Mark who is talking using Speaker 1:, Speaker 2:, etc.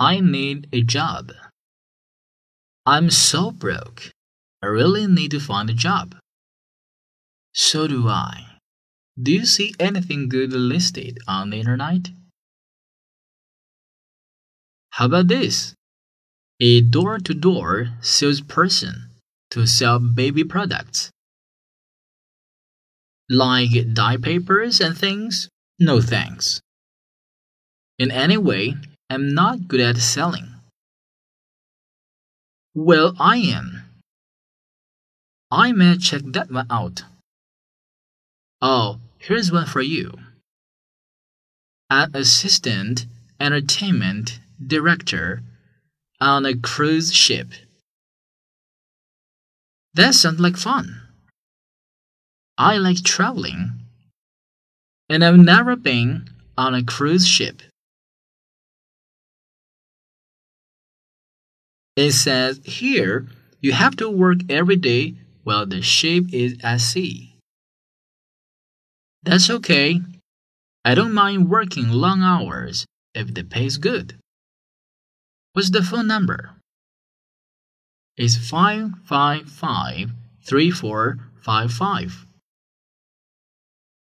Speaker 1: I need a job. I'm so broke. I really need to find a job. So do I. Do you see anything good listed on the internet? How about this? A door to door salesperson to sell baby products. Like dye papers and things? No thanks. In any way, I'm not good at selling. Well, I am. I may check that one out. Oh, here's one for you. An assistant entertainment director on a cruise ship. That sounds like fun. I like traveling, and I've never been on a cruise ship. It says here you have to work every day while the ship is at sea. That's okay. I don't mind working long hours if the pay's good. What's the phone number? It's 555 3455.